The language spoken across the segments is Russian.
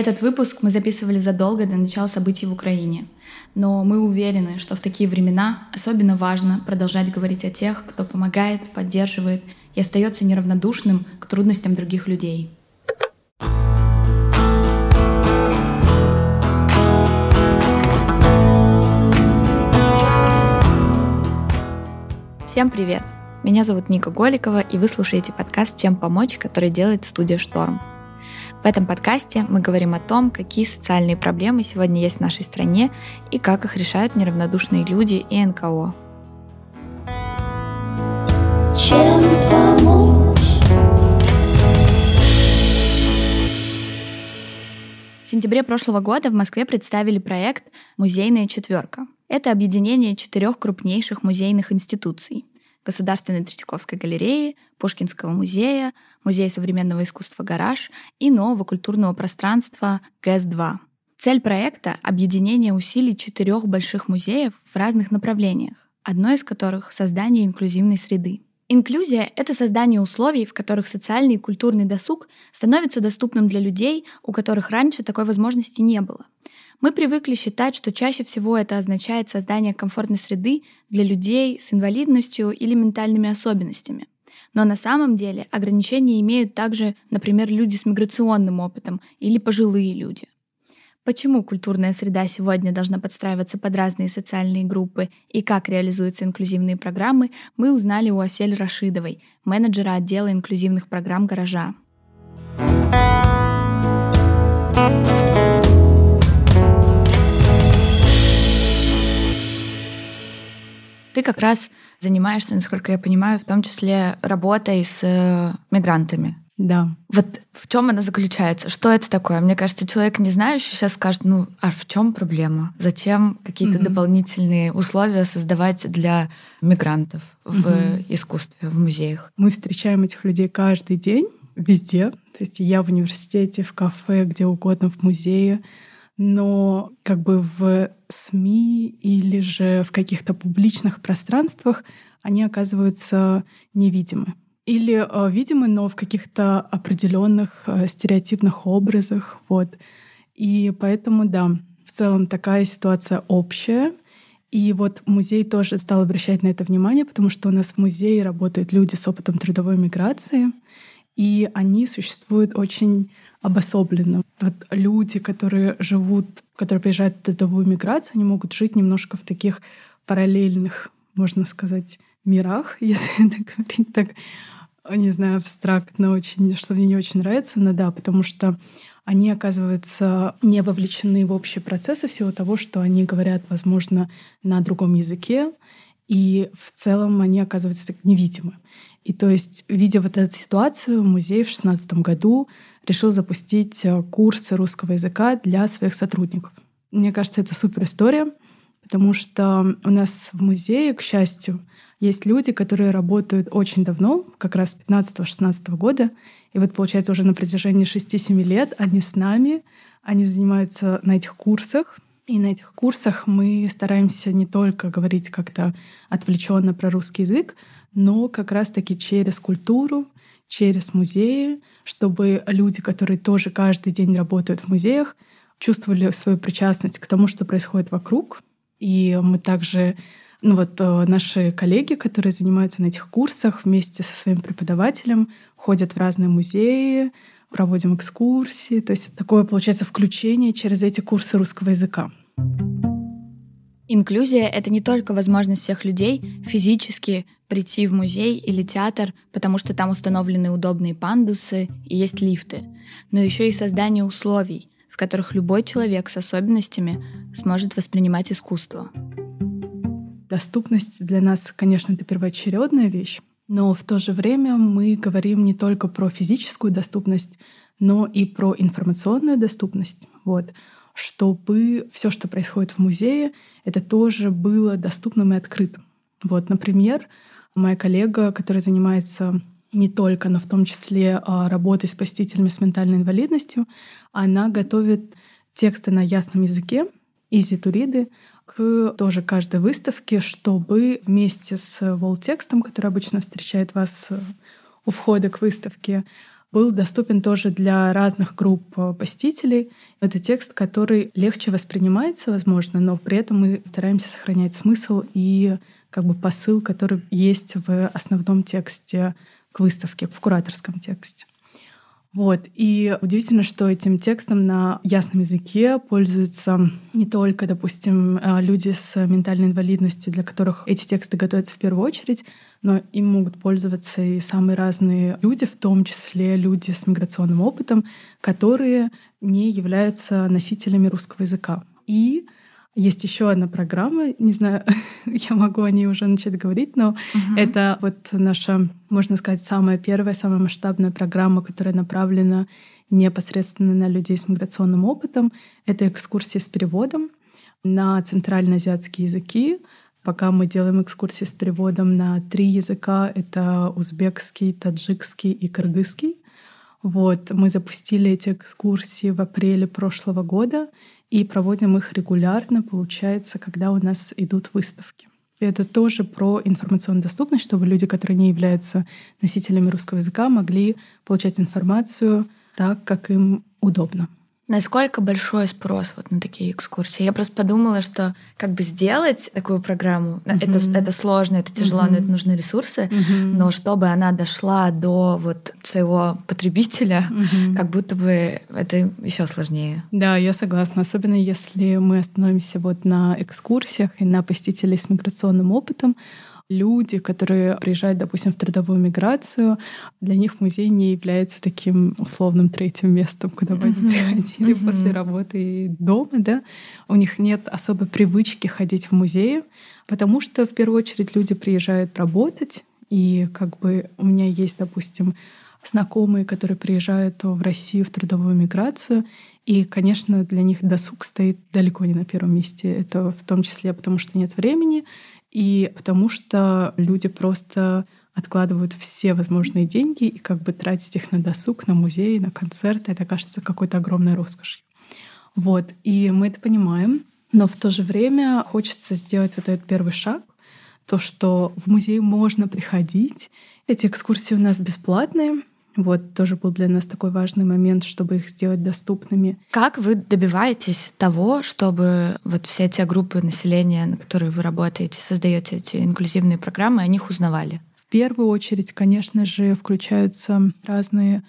Этот выпуск мы записывали задолго до начала событий в Украине. Но мы уверены, что в такие времена особенно важно продолжать говорить о тех, кто помогает, поддерживает и остается неравнодушным к трудностям других людей. Всем привет! Меня зовут Ника Голикова, и вы слушаете подкаст «Чем помочь», который делает студия «Шторм». В этом подкасте мы говорим о том, какие социальные проблемы сегодня есть в нашей стране и как их решают неравнодушные люди и НКО. Чем помочь? В сентябре прошлого года в Москве представили проект «Музейная четверка». Это объединение четырех крупнейших музейных институций Государственной Третьяковской галереи, Пушкинского музея, Музея современного искусства «Гараж» и нового культурного пространства ГЭС-2. Цель проекта — объединение усилий четырех больших музеев в разных направлениях, одно из которых — создание инклюзивной среды. Инклюзия — это создание условий, в которых социальный и культурный досуг становится доступным для людей, у которых раньше такой возможности не было — мы привыкли считать, что чаще всего это означает создание комфортной среды для людей с инвалидностью или ментальными особенностями. Но на самом деле ограничения имеют также, например, люди с миграционным опытом или пожилые люди. Почему культурная среда сегодня должна подстраиваться под разные социальные группы и как реализуются инклюзивные программы, мы узнали у Асель Рашидовой, менеджера отдела инклюзивных программ «Гаража». Ты как раз занимаешься, насколько я понимаю, в том числе работой с э, мигрантами. Да. Вот в чем она заключается? Что это такое? Мне кажется, человек, не знающий, сейчас скажет, ну, а в чем проблема? Зачем какие-то mm дополнительные условия создавать для мигрантов в mm искусстве, в музеях? Мы встречаем этих людей каждый день, везде. То есть я в университете, в кафе, где угодно, в музее но как бы в СМИ или же в каких-то публичных пространствах они оказываются невидимы. Или э, видимы, но в каких-то определенных э, стереотипных образах. Вот. И поэтому, да, в целом такая ситуация общая. И вот музей тоже стал обращать на это внимание, потому что у нас в музее работают люди с опытом трудовой миграции, и они существуют очень обособленно. Вот люди, которые живут, которые приезжают в трудовую миграцию, они могут жить немножко в таких параллельных, можно сказать, мирах, если это говорить так, не знаю, абстрактно очень, что мне не очень нравится, но да, потому что они оказываются не вовлечены в общие процессы всего того, что они говорят, возможно, на другом языке, и в целом они оказываются так невидимы. И то есть, видя вот эту ситуацию, музей в 2016 году решил запустить э, курсы русского языка для своих сотрудников. Мне кажется, это супер история, потому что у нас в музее, к счастью, есть люди, которые работают очень давно, как раз с 15-16 года. И вот, получается, уже на протяжении 6-7 лет они с нами, они занимаются на этих курсах. И на этих курсах мы стараемся не только говорить как-то отвлеченно про русский язык, но как раз-таки через культуру, через музеи, чтобы люди, которые тоже каждый день работают в музеях, чувствовали свою причастность к тому, что происходит вокруг. И мы также, ну вот э, наши коллеги, которые занимаются на этих курсах вместе со своим преподавателем, ходят в разные музеи, проводим экскурсии. То есть такое, получается, включение через эти курсы русского языка. Инклюзия — это не только возможность всех людей физически прийти в музей или театр, потому что там установлены удобные пандусы и есть лифты, но еще и создание условий, в которых любой человек с особенностями сможет воспринимать искусство. Доступность для нас, конечно, это первоочередная вещь, но в то же время мы говорим не только про физическую доступность, но и про информационную доступность. Вот чтобы все, что происходит в музее, это тоже было доступным и открытым. Вот, например, моя коллега, которая занимается не только, но в том числе а, работой с посетителями с ментальной инвалидностью, она готовит тексты на ясном языке, изи-туриды, к тоже каждой выставке, чтобы вместе с волтекстом, который обычно встречает вас э, у входа к выставке, был доступен тоже для разных групп э, посетителей. Это текст, который легче воспринимается, возможно, но при этом мы стараемся сохранять смысл и как бы посыл, который есть в основном тексте к выставке, в кураторском тексте. Вот. И удивительно, что этим текстом на ясном языке пользуются не только, допустим, э, люди с ментальной инвалидностью, для которых эти тексты готовятся в первую очередь, но им могут пользоваться и самые разные люди, в том числе люди с миграционным опытом, которые не являются носителями русского языка. И есть еще одна программа, не знаю, я могу о ней уже начать говорить, но uh-huh. это вот наша, можно сказать, самая первая, самая масштабная программа, которая направлена непосредственно на людей с миграционным опытом. Это экскурсии с переводом на центральноазиатские языки, Пока мы делаем экскурсии с переводом на три языка. Это узбекский, таджикский и кыргызский. Вот, мы запустили эти экскурсии в апреле прошлого года и проводим их регулярно, получается, когда у нас идут выставки. Это тоже про информационную доступность, чтобы люди, которые не являются носителями русского языка, могли получать информацию так, как им удобно. Насколько большой спрос вот на такие экскурсии? Я просто подумала, что как бы сделать такую программу, uh-huh. это, это сложно, это тяжело, uh-huh. но это нужны ресурсы, uh-huh. но чтобы она дошла до вот своего потребителя, uh-huh. как будто бы это еще сложнее. Да, я согласна. Особенно если мы остановимся вот на экскурсиях и на посетителей с миграционным опытом, люди, которые приезжают, допустим, в трудовую миграцию, для них музей не является таким условным третьим местом, куда бы они приходили после работы и дома, да. У них нет особой привычки ходить в музеи, потому что в первую очередь люди приезжают работать, и как бы у меня есть, допустим, знакомые, которые приезжают в Россию в трудовую миграцию, и, конечно, для них досуг стоит далеко не на первом месте. Это в том числе потому, что нет времени, и потому что люди просто откладывают все возможные деньги и как бы тратить их на досуг, на музей, на концерты. Это кажется какой-то огромной роскошью. Вот. И мы это понимаем, но в то же время хочется сделать вот этот первый шаг, то, что в музей можно приходить. Эти экскурсии у нас бесплатные, вот тоже был для нас такой важный момент, чтобы их сделать доступными. Как вы добиваетесь того, чтобы вот все те группы населения, на которые вы работаете, создаете эти инклюзивные программы, о них узнавали? В первую очередь, конечно же, включаются разные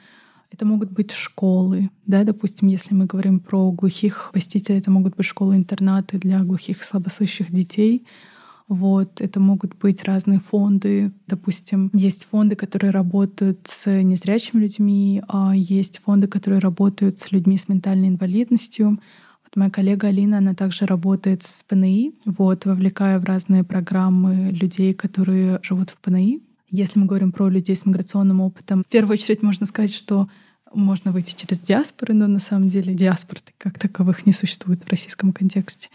это могут быть школы, да, допустим, если мы говорим про глухих посетителей, это могут быть школы-интернаты для глухих и слабослышащих детей. Вот, это могут быть разные фонды. Допустим, есть фонды, которые работают с незрячими людьми, а есть фонды, которые работают с людьми с ментальной инвалидностью. Вот моя коллега Алина, она также работает с ПНИ, вот, вовлекая в разные программы людей, которые живут в ПНИ. Если мы говорим про людей с миграционным опытом, в первую очередь можно сказать, что можно выйти через диаспоры, но на самом деле диаспор как таковых не существует в российском контексте.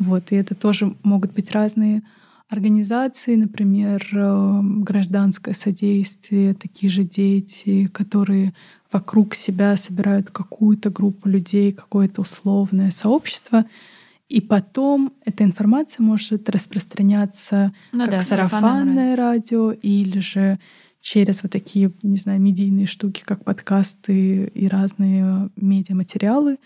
Вот, и это тоже могут быть разные организации, например, э, гражданское содействие, такие же дети, которые вокруг себя собирают какую-то группу людей, какое-то условное сообщество. И потом эта информация может распространяться ну как да, сарафанное радио или же через вот такие, не знаю, медийные штуки, как подкасты и разные медиаматериалы.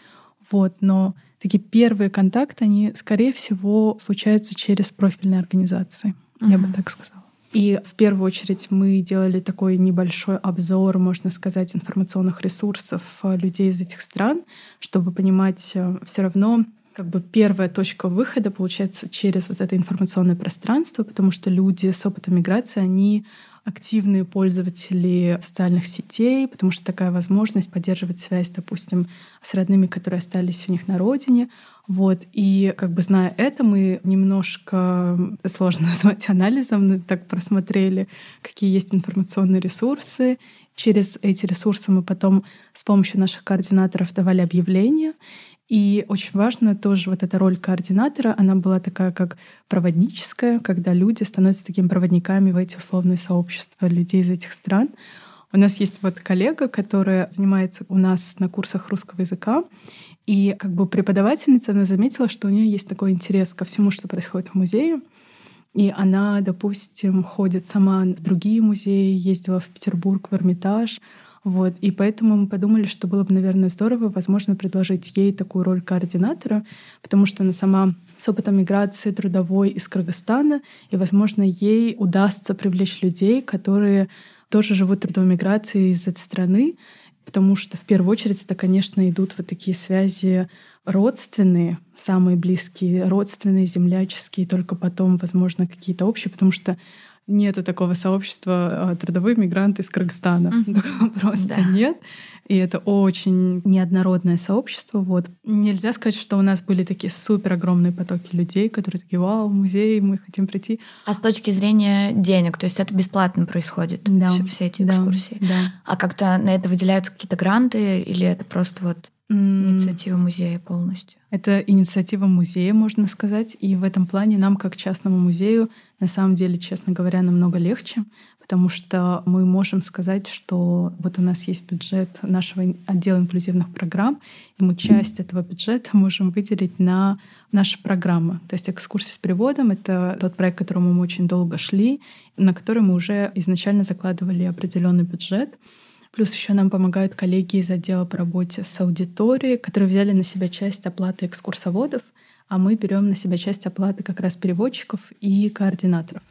Вот, но такие первые контакты, они, скорее всего, случаются через профильные организации, uh-huh. я бы так сказала. И в первую очередь мы делали такой небольшой обзор, можно сказать, информационных ресурсов э, людей из этих стран, чтобы понимать э, все равно, как бы первая точка выхода получается через вот это информационное пространство, потому что люди с опытом миграции, они активные пользователи социальных сетей, потому что такая возможность поддерживать связь, допустим, с родными, которые остались у них на родине. Вот. И как бы зная это, мы немножко, сложно назвать анализом, но так просмотрели, какие есть информационные ресурсы. Через эти ресурсы мы потом с помощью наших координаторов давали объявления. И очень важно тоже вот эта роль координатора, она была такая как проводническая, когда люди становятся такими проводниками в эти условные сообщества людей из этих стран. У нас есть вот коллега, которая занимается у нас на курсах русского языка, и как бы преподавательница, она заметила, что у нее есть такой интерес ко всему, что происходит в музее. И она, допустим, ходит сама в другие музеи, ездила в Петербург, в Эрмитаж, Вот. И поэтому мы подумали, что было бы, наверное, здорово, возможно, предложить ей такую роль координатора, потому что она сама с опытом миграции трудовой из Кыргызстана, и, возможно, ей удастся привлечь людей, которые тоже живут трудовой миграцией из этой страны, потому что в первую очередь это, конечно, идут вот такие связи родственные, самые близкие, родственные, земляческие, только потом, возможно, какие-то общие, потому что нету такого сообщества а, трудовые мигранты из Кыргызстана. Mm-hmm. Просто да. нет. И это очень неоднородное сообщество. Вот. Нельзя сказать, что у нас были такие супер огромные потоки людей, которые такие, вау, музей, мы хотим прийти. А с точки зрения денег, то есть это бесплатно происходит, да. все, все эти экскурсии? Да. А как-то на это выделяются какие-то гранты или это просто вот Инициатива музея полностью. Это инициатива музея, можно сказать. И в этом плане нам, как частному музею, на самом деле, честно говоря, намного легче, потому что мы можем сказать, что вот у нас есть бюджет нашего отдела инклюзивных программ, и мы часть этого бюджета можем выделить на наши программы. То есть экскурсии с переводом — это тот проект, к которому мы очень долго шли, на который мы уже изначально закладывали определенный бюджет. Плюс еще нам помогают коллеги из отдела по работе с аудиторией, которые взяли на себя часть оплаты экскурсоводов, а мы берем на себя часть оплаты как раз переводчиков и координаторов.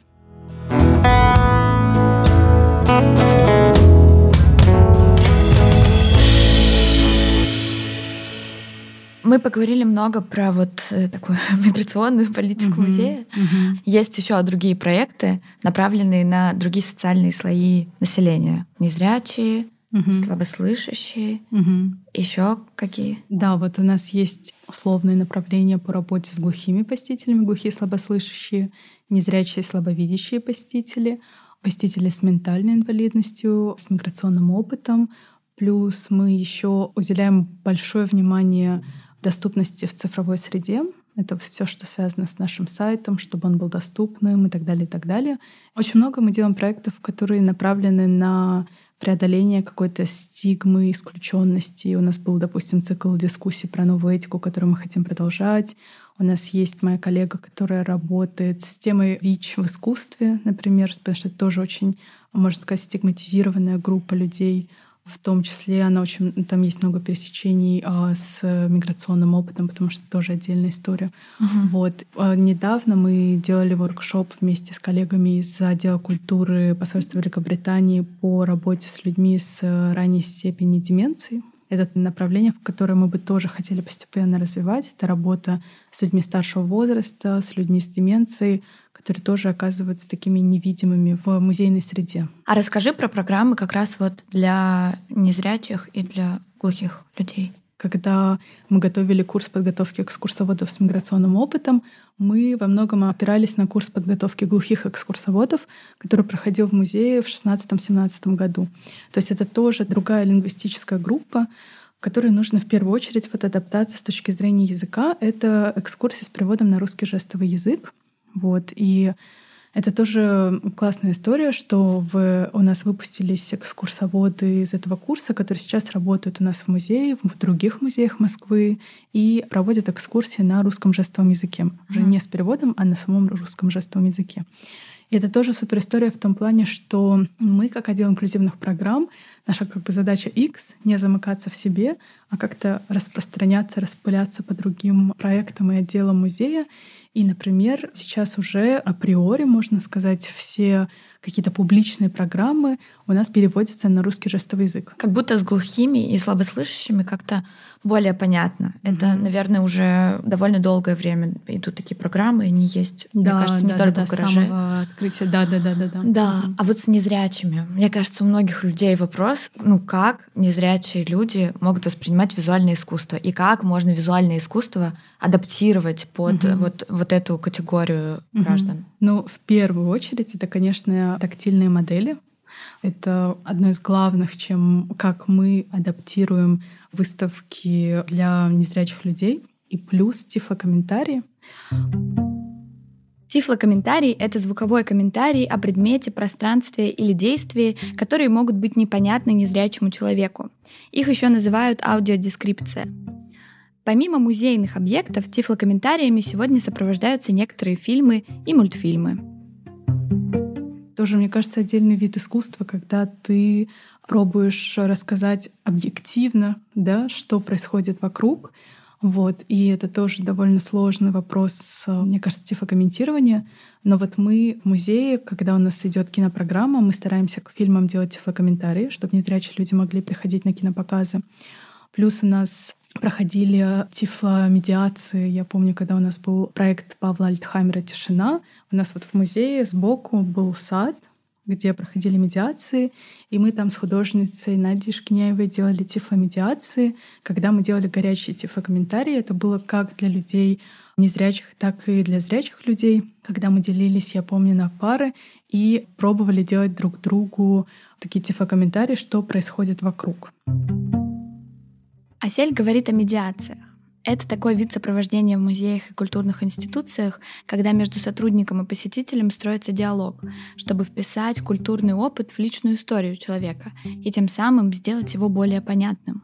Мы поговорили много про вот э, такую миграционную политику uh-huh, музея. Uh-huh. Есть еще другие проекты, направленные на другие социальные слои населения. Незрячие, угу. слабослышащие, угу. еще какие? Да, вот у нас есть условные направления по работе с глухими посетителями, глухие слабослышащие, незрячие слабовидящие посетители, посетители с ментальной инвалидностью, с миграционным опытом. Плюс мы еще уделяем большое внимание доступности в цифровой среде. Это все, что связано с нашим сайтом, чтобы он был доступным и так далее, и так далее. Очень много мы делаем проектов, которые направлены на преодоление какой-то стигмы, исключенности. У нас был, допустим, цикл дискуссий про новую этику, которую мы хотим продолжать. У нас есть моя коллега, которая работает с темой ВИЧ в искусстве, например, потому что это тоже очень, можно сказать, стигматизированная группа людей — в том числе она очень, там есть много пересечений а, с миграционным опытом, потому что тоже отдельная история. Uh-huh. Вот. А, недавно мы делали воркшоп вместе с коллегами из отдела культуры посольства Великобритании по работе с людьми с ранней степенью деменции. Это направление, в которое мы бы тоже хотели постепенно развивать. Это работа с людьми старшего возраста, с людьми с деменцией, которые тоже оказываются такими невидимыми в музейной среде. А расскажи про программы как раз вот для незрячих и для глухих людей. Когда мы готовили курс подготовки экскурсоводов с миграционным опытом, мы во многом опирались на курс подготовки глухих экскурсоводов, который проходил в музее в 2016-2017 году. То есть это тоже другая лингвистическая группа, которой нужно в первую очередь вот адаптация с точки зрения языка. Это экскурсия с переводом на русский жестовый язык. Вот. И это тоже классная история, что в, у нас выпустились экскурсоводы из этого курса, которые сейчас работают у нас в музее, в других музеях Москвы, и проводят экскурсии на русском жестовом языке. Уже не с переводом, а на самом русском жестовом языке. И это тоже супер история в том плане, что мы, как отдел инклюзивных программ, наша как бы задача X — не замыкаться в себе, а как-то распространяться, распыляться по другим проектам и отделам музея. И, например, сейчас уже априори, можно сказать, все какие-то публичные программы у нас переводятся на русский жестовый язык. Как будто с глухими и слабослышащими как-то более понятно. Mm-hmm. Это, наверное, уже довольно долгое время идут такие программы, они есть, да, мне кажется, не да, только да, в гараже. Самого открытия, да, да, да, да, да. Да, mm-hmm. а вот с незрячими. Мне кажется, у многих людей вопрос, ну как незрячие люди могут воспринимать визуальное искусство и как можно визуальное искусство адаптировать под mm-hmm. вот вот эту категорию mm-hmm. граждан. Ну, в первую очередь, это, конечно, тактильные модели. Это одно из главных, чем как мы адаптируем выставки для незрячих людей. И плюс тифлокомментарии. Тифлокомментарий — это звуковой комментарий о предмете, пространстве или действии, которые могут быть непонятны незрячему человеку. Их еще называют аудиодескрипция. Помимо музейных объектов, тифлокомментариями сегодня сопровождаются некоторые фильмы и мультфильмы. тоже, мне кажется, отдельный вид искусства, когда ты пробуешь рассказать объективно, да, что происходит вокруг. Вот. И это тоже довольно сложный вопрос, мне кажется, тифлокомментирования. Но вот мы в музее, когда у нас идет кинопрограмма, мы стараемся к фильмам делать тифлокомментарии, чтобы незрячие люди могли приходить на кинопоказы. Плюс у нас проходили тифломедиации. Я помню, когда у нас был проект Павла Альтхаймера «Тишина», у нас вот в музее сбоку был сад, где проходили медиации, и мы там с художницей Надей Шкиняевой делали тифломедиации. Когда мы делали горячие тифлокомментарии, это было как для людей незрячих, так и для зрячих людей. Когда мы делились, я помню, на пары и пробовали делать друг другу такие тифлокомментарии, что происходит вокруг. Асель говорит о медиациях. Это такой вид сопровождения в музеях и культурных институциях, когда между сотрудником и посетителем строится диалог, чтобы вписать культурный опыт в личную историю человека и тем самым сделать его более понятным.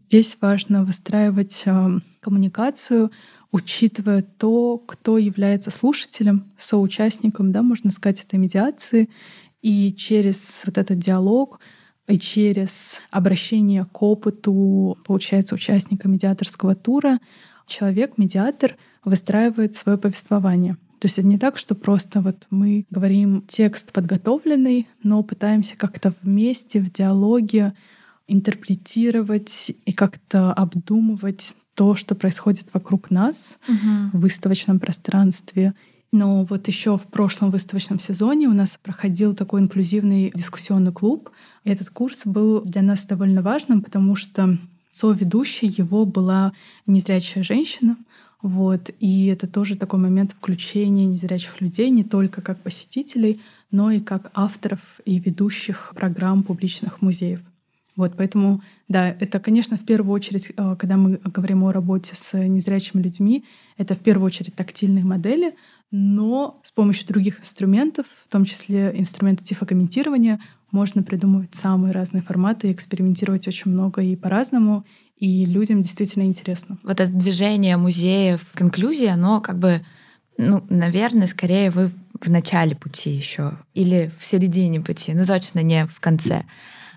Здесь важно выстраивать э, коммуникацию, учитывая то, кто является слушателем, соучастником, да, можно сказать, этой медиации, и через вот этот диалог и через обращение к опыту, получается, участника медиаторского тура, человек-медиатор выстраивает свое повествование. То есть это не так, что просто вот мы говорим текст подготовленный, но пытаемся как-то вместе в диалоге интерпретировать и как-то обдумывать то, что происходит вокруг нас угу. в выставочном пространстве. Но вот еще в прошлом выставочном сезоне у нас проходил такой инклюзивный дискуссионный клуб. Этот курс был для нас довольно важным, потому что соведущей его была незрячая женщина. Вот. И это тоже такой момент включения незрячих людей не только как посетителей, но и как авторов и ведущих программ публичных музеев. Вот, поэтому, да, это, конечно, в первую очередь, э, когда мы говорим о работе с незрячими людьми, это в первую очередь тактильные модели, но с помощью других инструментов, в том числе инструменты тифлокомментирования, можно придумывать самые разные форматы, экспериментировать очень много и по-разному, и людям действительно интересно. Вот это движение музеев к инклюзии, оно как бы, ну, наверное, скорее вы в начале пути еще или в середине пути, ну точно не в конце.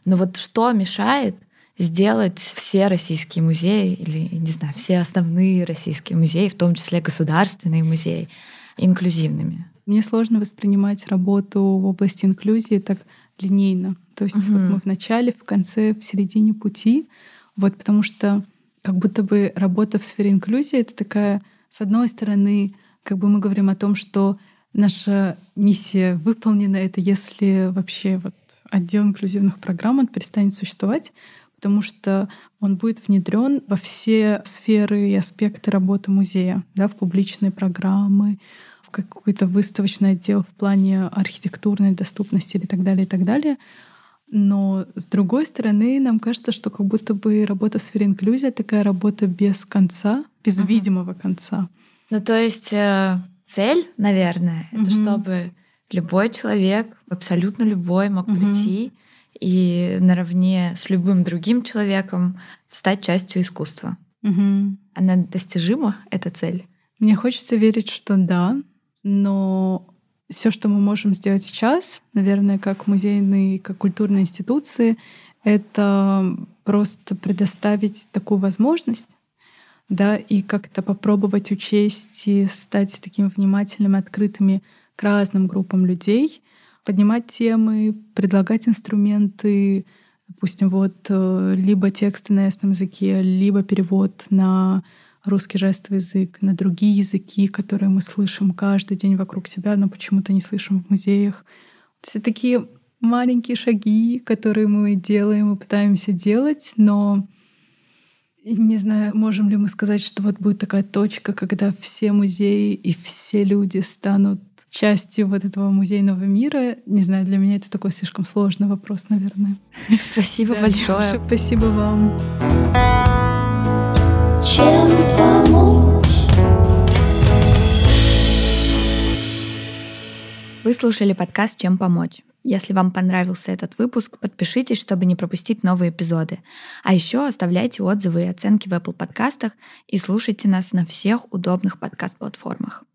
Но вот что мешает сделать все российские музеи или, не знаю, все основные российские музеи, в том числе государственные музеи, инклюзивными? Мне сложно воспринимать работу в области инклюзии так линейно. То есть угу. вот мы в начале, в конце, в середине пути. Вот потому что как будто бы работа в сфере инклюзии — это такая, с одной стороны, как бы мы говорим о том, что наша миссия выполнена, это если вообще вот отдел инклюзивных программ он перестанет существовать, потому что он будет внедрен во все сферы и аспекты работы музея, да, в публичные программы, в какой-то выставочный отдел в плане архитектурной доступности и так далее, и так далее. Но с другой стороны, нам кажется, что как будто бы работа в сфере инклюзии такая работа без конца, без uh-huh. видимого конца. Ну, то есть э, цель, наверное, uh-huh. это чтобы любой человек, абсолютно любой, мог uh-huh. прийти и наравне с любым другим человеком стать частью искусства. Угу. Она достижима, эта цель? Мне хочется верить, что да, но все, что мы можем сделать сейчас, наверное, как музейные, как культурные институции, это просто предоставить такую возможность, да, и как-то попробовать учесть и стать такими внимательными, открытыми к разным группам людей, поднимать темы, предлагать инструменты, допустим, вот э, либо тексты на ясном языке, либо перевод на русский жестовый язык, на другие языки, которые мы слышим каждый день вокруг себя, но почему-то не слышим в музеях. Все такие маленькие шаги, которые мы делаем и пытаемся делать, но не знаю, можем ли мы сказать, что вот будет такая точка, когда все музеи и все люди станут частью вот этого музейного мира. Не знаю, для меня это такой слишком сложный вопрос, наверное. Спасибо да, большое. Спасибо вам. Чем помочь? Вы слушали подкаст «Чем помочь». Если вам понравился этот выпуск, подпишитесь, чтобы не пропустить новые эпизоды. А еще оставляйте отзывы и оценки в Apple подкастах и слушайте нас на всех удобных подкаст-платформах.